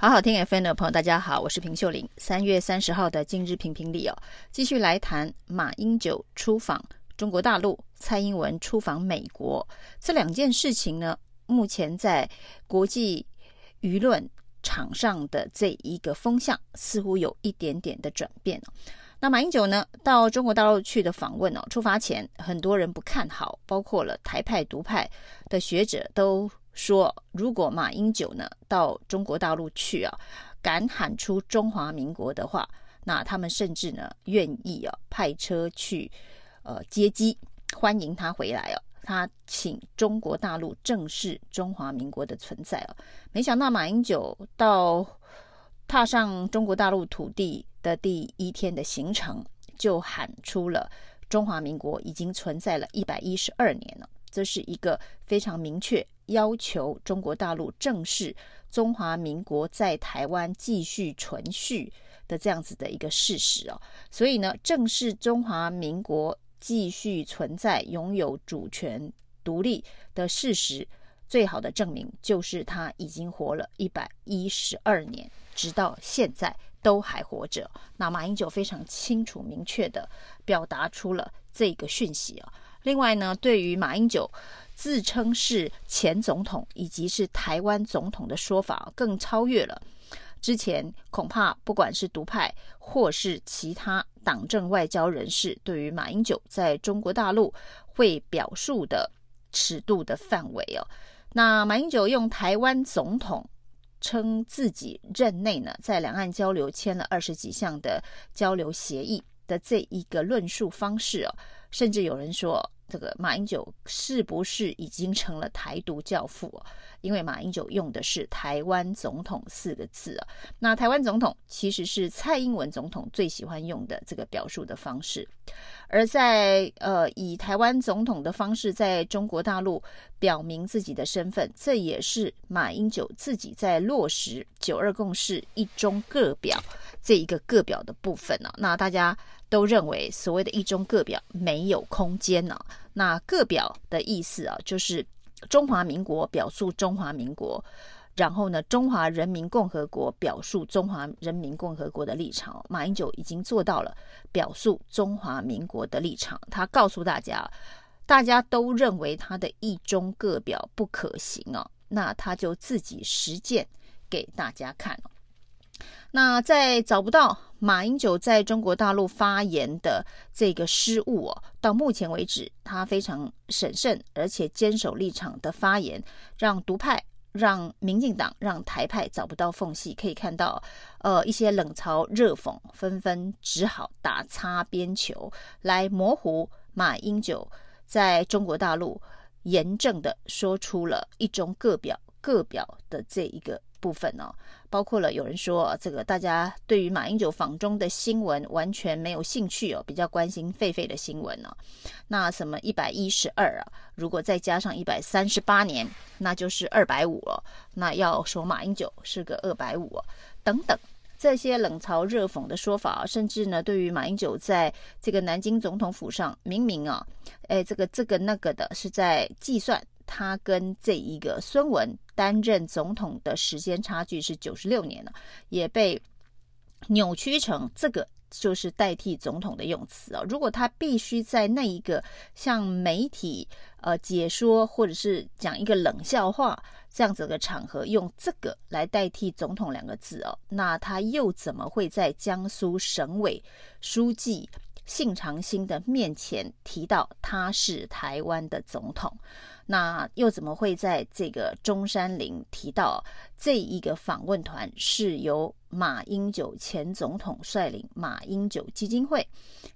好好听 FM 的朋友，大家好，我是平秀玲。三月三十号的今日评评里哦，继续来谈马英九出访中国大陆，蔡英文出访美国这两件事情呢，目前在国际舆论场上的这一个风向，似乎有一点点的转变。那马英九呢，到中国大陆去的访问哦，出发前很多人不看好，包括了台派独派的学者都。说，如果马英九呢到中国大陆去啊，敢喊出中华民国的话，那他们甚至呢愿意啊派车去呃接机欢迎他回来哦。他请中国大陆正视中华民国的存在哦。没想到马英九到踏上中国大陆土地的第一天的行程，就喊出了中华民国已经存在了一百一十二年了。这是一个非常明确。要求中国大陆正视中华民国在台湾继续存续的这样子的一个事实哦，所以呢，正视中华民国继续存在、拥有主权独立的事实，最好的证明就是他已经活了一百一十二年，直到现在都还活着。那马英九非常清楚、明确地表达出了这个讯息啊。另外呢，对于马英九。自称是前总统以及是台湾总统的说法，更超越了之前恐怕不管是独派或是其他党政外交人士对于马英九在中国大陆会表述的尺度的范围哦。那马英九用台湾总统称自己任内呢，在两岸交流签了二十几项的交流协议的这一个论述方式哦，甚至有人说。这个马英九是不是已经成了台独教父？因为马英九用的是“台湾总统”四个字啊。那“台湾总统”其实是蔡英文总统最喜欢用的这个表述的方式。而在呃以台湾总统的方式在中国大陆表明自己的身份，这也是马英九自己在落实“九二共识”一中各表这一个各表的部分呢、那大家。都认为所谓的一中各表没有空间呢、那各表的意思啊，就是中华民国表述中华民国，然后呢，中华人民共和国表述中华人民共和国的立场。马英九已经做到了表述中华民国的立场。他告诉大家，大家都认为他的一中各表不可行啊，那他就自己实践给大家看。那在找不到马英九在中国大陆发言的这个失误哦，到目前为止，他非常审慎而且坚守立场的发言，让独派、让民进党、让台派找不到缝隙，可以看到，呃，一些冷嘲热讽纷纷只好打擦边球来模糊马英九在中国大陆严正的说出了一中各表各表的这一个。部分、哦，包括了有人说，这个大家对于马英九访中的新闻完全没有兴趣哦，比较关心狒狒的新闻呢、哦。那什么一百一十二啊，如果再加上一百三十八年，那就是二百五了。那要说马英九是个二百五等等这些冷嘲热讽的说法，甚至呢，对于马英九在这个南京总统府上，明明啊，哎，这个这个那个的是在计算。他跟这一个孙文担任总统的时间差距是九十六年了，也被扭曲成这个就是代替总统的用词啊。如果他必须在那一个向媒体呃解说或者是讲一个冷笑话这样子的场合用这个来代替总统两个字哦，那他又怎么会在江苏省委书记信长星的面前提到他是台湾的总统？那又怎么会在这个中山陵提到这一个访问团是由马英九前总统率领马英九基金会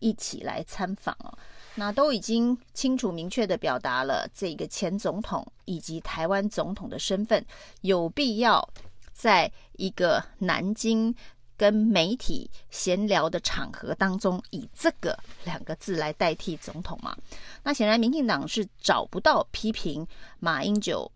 一起来参访哦？那都已经清楚明确地表达了这个前总统以及台湾总统的身份，有必要在一个南京。跟媒体闲聊的场合当中，以这个两个字来代替总统嘛？那显然民进党是找不到批评马英九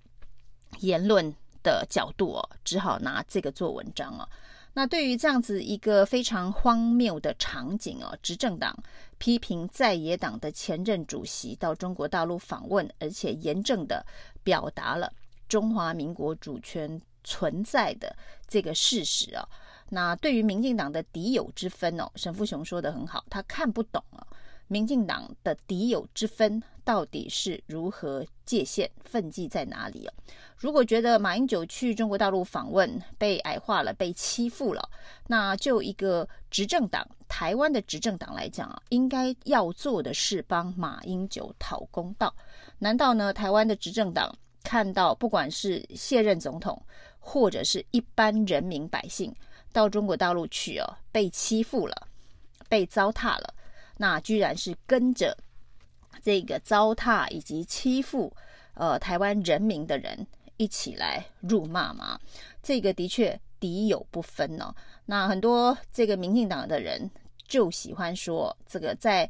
言论的角度哦，只好拿这个做文章哦。那对于这样子一个非常荒谬的场景哦，执政党批评在野党的前任主席到中国大陆访问，而且严正的表达了中华民国主权存在的这个事实啊。那对于民进党的敌友之分哦，沈富雄说得很好，他看不懂啊。民进党的敌友之分到底是如何界限分际在哪里啊？如果觉得马英九去中国大陆访问被矮化了、被欺负了，那就一个执政党台湾的执政党来讲啊，应该要做的是帮马英九讨公道。难道呢？台湾的执政党看到不管是卸任总统或者是一般人民百姓到中国大陆去哦，被欺负了、被糟蹋了？那居然是跟着这个糟蹋以及欺负呃台湾人民的人一起来辱骂吗？这个的确敌友不分哦。那很多这个民进党的人就喜欢说，这个在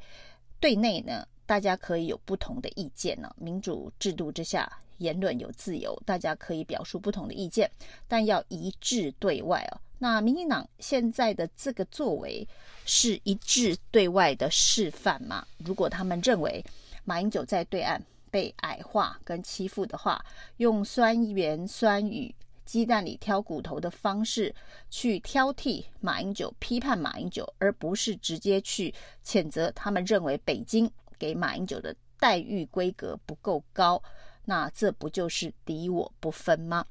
对内呢，大家可以有不同的意见呢。民主制度之下，言论有自由，大家可以表述不同的意见，但要一致对外哦。那民进党现在的这个作为是一致对外的示范吗？如果他们认为马英九在对岸被矮化跟欺负的话，用酸言酸语、鸡蛋里挑骨头的方式去挑剔马英九、批判马英九，而不是直接去谴责他们认为北京给马英九的待遇规格不够高，那这不就是敌我不分吗？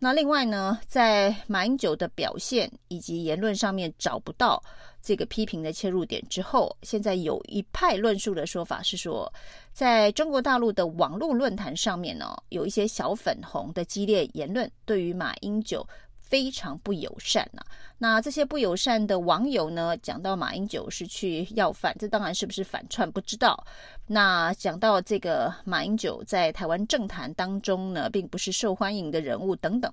那另外呢，在马英九的表现以及言论上面找不到这个批评的切入点之后，现在有一派论述的说法是说，在中国大陆的网络论坛上面呢，有一些小粉红的激烈言论，对于马英九非常不友善呐、那这些不友善的网友呢，讲到马英九是去要饭，这当然是不是反串不知道。那讲到这个马英九在台湾政坛当中呢，并不是受欢迎的人物等等。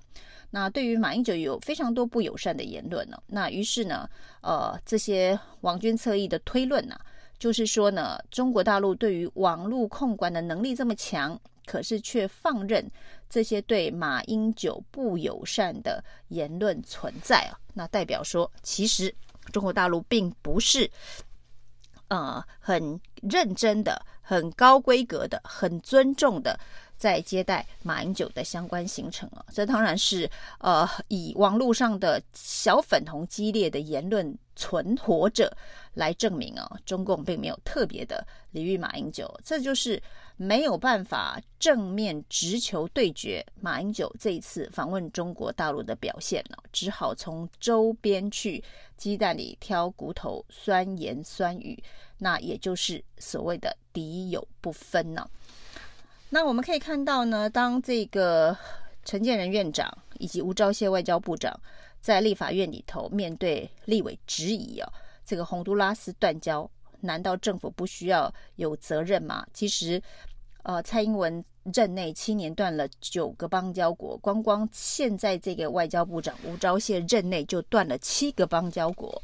那对于马英九有非常多不友善的言论呢。那于是呢，呃，这些网军侧翼的推论呢，就是说呢，中国大陆对于网络控管的能力这么强。可是却放任这些对马英九不友善的言论存在啊，那代表说，其实中国大陆并不是呃很认真的、很高规格的、很尊重的在接待马英九的相关行程啊。这当然是呃以网络上的小粉红激烈的言论存活着来证明啊，中共并没有特别的礼遇马英九，这就是。没有办法正面直球对决马英九这一次访问中国大陆的表现呢，只好从周边去鸡蛋里挑骨头，酸言酸语，那也就是所谓的敌友不分呢。那我们可以看到呢，当这个陈建仁院长以及吴钊燮外交部长在立法院里头面对立委质疑啊，这个洪都拉斯断交。难道政府不需要有责任吗？其实，呃，蔡英文任内七年断了九个邦交国，光光现在这个外交部长吴钊燮任内就断了七个邦交国。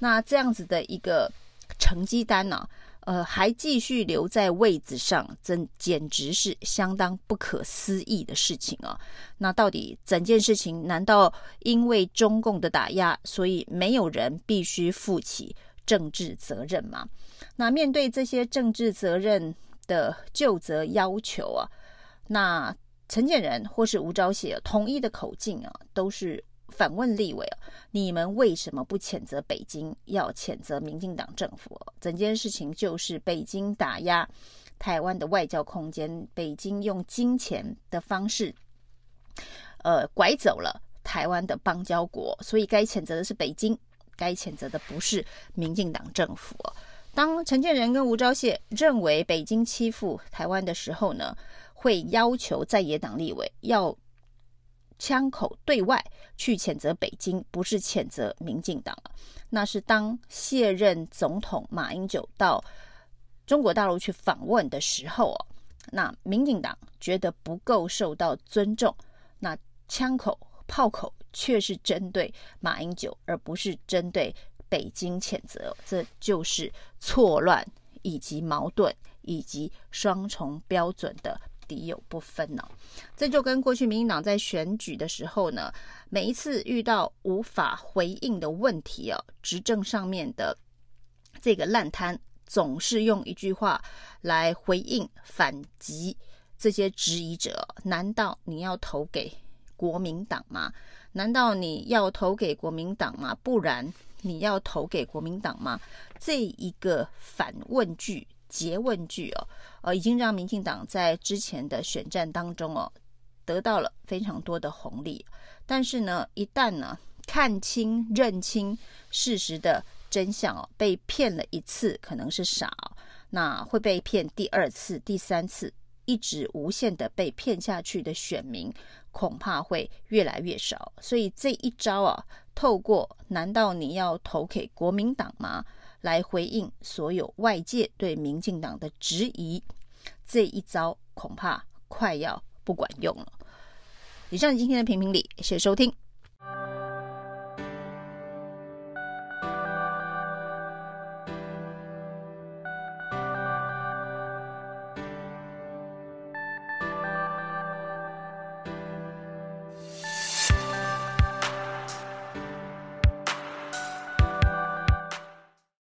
那这样子的一个成绩单呢、呃，还继续留在位子上，真简直是相当不可思议的事情啊！那到底整件事情，难道因为中共的打压，所以没有人必须负起政治责任吗？那面对这些政治责任的就责要求啊，那陈建仁或是吴钊燮统一的口径啊，都是反问立委啊：你们为什么不谴责北京，要谴责民进党政府？整件事情就是北京打压台湾的外交空间，北京用金钱的方式，呃，拐走了台湾的邦交国，所以该谴责的是北京。该谴责的不是民进党政府。当陈建仁跟吴钊燮认为北京欺负台湾的时候呢，会要求在野党立委要枪口对外去谴责北京，不是谴责民进党。那是当卸任总统马英九到中国大陆去访问的时候哦，那民进党觉得不够受到尊重，那枪口炮口。却是针对马英九，而不是针对北京谴责，这就是错乱以及矛盾以及双重标准的敌友不分呢。这就跟过去民进党在选举的时候呢，每一次遇到无法回应的问题哦，执政上面的这个烂摊，总是用一句话来回应反击这些质疑者：难道你要投给？国民党吗？难道你要投给国民党吗？不然你要投给国民党吗？这一个反问句、詰问句哦，呃，已经让民进党在之前的选战当中哦，得到了非常多的红利。但是呢，一旦呢看清、认清事实的真相哦，被骗了一次可能是傻，那会被骗第二次、第三次，一直无限的被骗下去的选民恐怕会越来越少。所以这一招啊，透过难道你要投给国民党吗？来回应所有外界对民进党的质疑，这一招恐怕快要不管用了。以上今天的评评理，谢谢收听。